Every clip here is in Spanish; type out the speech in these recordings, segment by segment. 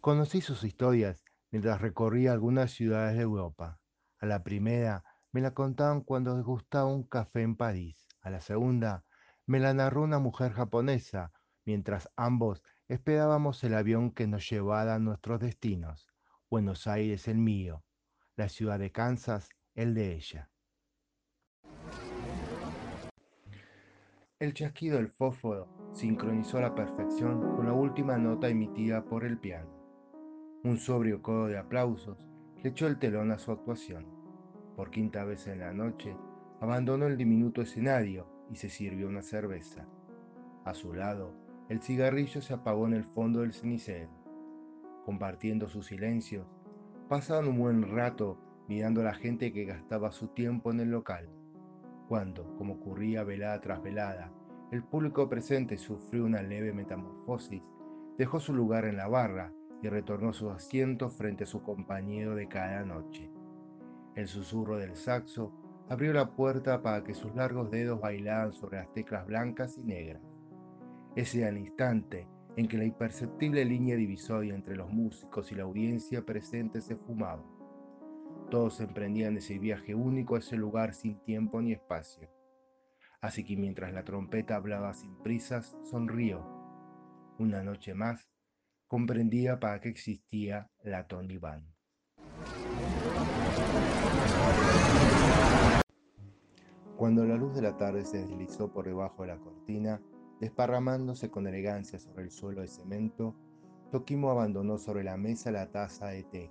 Conocí sus historias mientras recorría algunas ciudades de Europa. A la primera me la contaban cuando degustaba un café en París. A la segunda me la narró una mujer japonesa mientras ambos esperábamos el avión que nos llevara a nuestros destinos. Buenos Aires el mío, la ciudad de Kansas el de ella. El chasquido del fósforo sincronizó a la perfección con la última nota emitida por el piano. Un sobrio coro de aplausos le echó el telón a su actuación. Por quinta vez en la noche, abandonó el diminuto escenario y se sirvió una cerveza. A su lado, el cigarrillo se apagó en el fondo del cenicero. Compartiendo sus silencios, pasaron un buen rato mirando a la gente que gastaba su tiempo en el local. Cuando, como ocurría velada tras velada, el público presente sufrió una leve metamorfosis, dejó su lugar en la barra y retornó a su asiento frente a su compañero de cada noche. El susurro del saxo abrió la puerta para que sus largos dedos bailaran sobre las teclas blancas y negras. Ese era el instante en que la imperceptible línea divisoria entre los músicos y la audiencia presente se fumaba. Todos emprendían ese viaje único a ese lugar sin tiempo ni espacio. Así que mientras la trompeta hablaba sin prisas, sonrió. Una noche más comprendía para qué existía la Tony Band. Cuando la luz de la tarde se deslizó por debajo de la cortina, desparramándose con elegancia sobre el suelo de cemento, Tokimo abandonó sobre la mesa la taza de té,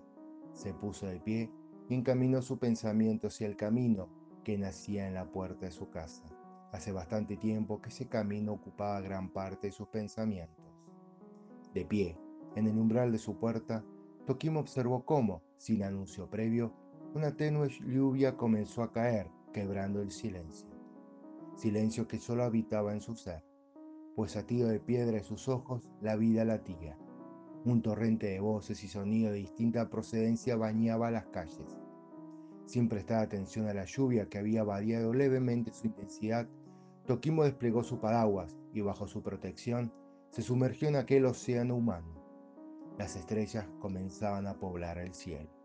se puso de pie y encaminó su pensamiento hacia el camino que nacía en la puerta de su casa. Hace bastante tiempo que ese camino ocupaba gran parte de sus pensamientos. De pie, en el umbral de su puerta, Tokimo observó cómo, sin anuncio previo, una tenue lluvia comenzó a caer, quebrando el silencio. Silencio que solo habitaba en su ser, pues a tiro de piedra de sus ojos la vida latía. Un torrente de voces y sonidos de distinta procedencia bañaba las calles. Sin prestar atención a la lluvia que había variado levemente su intensidad, Tokimo desplegó su paraguas y bajo su protección se sumergió en aquel océano humano las estrellas comenzaban a poblar el cielo.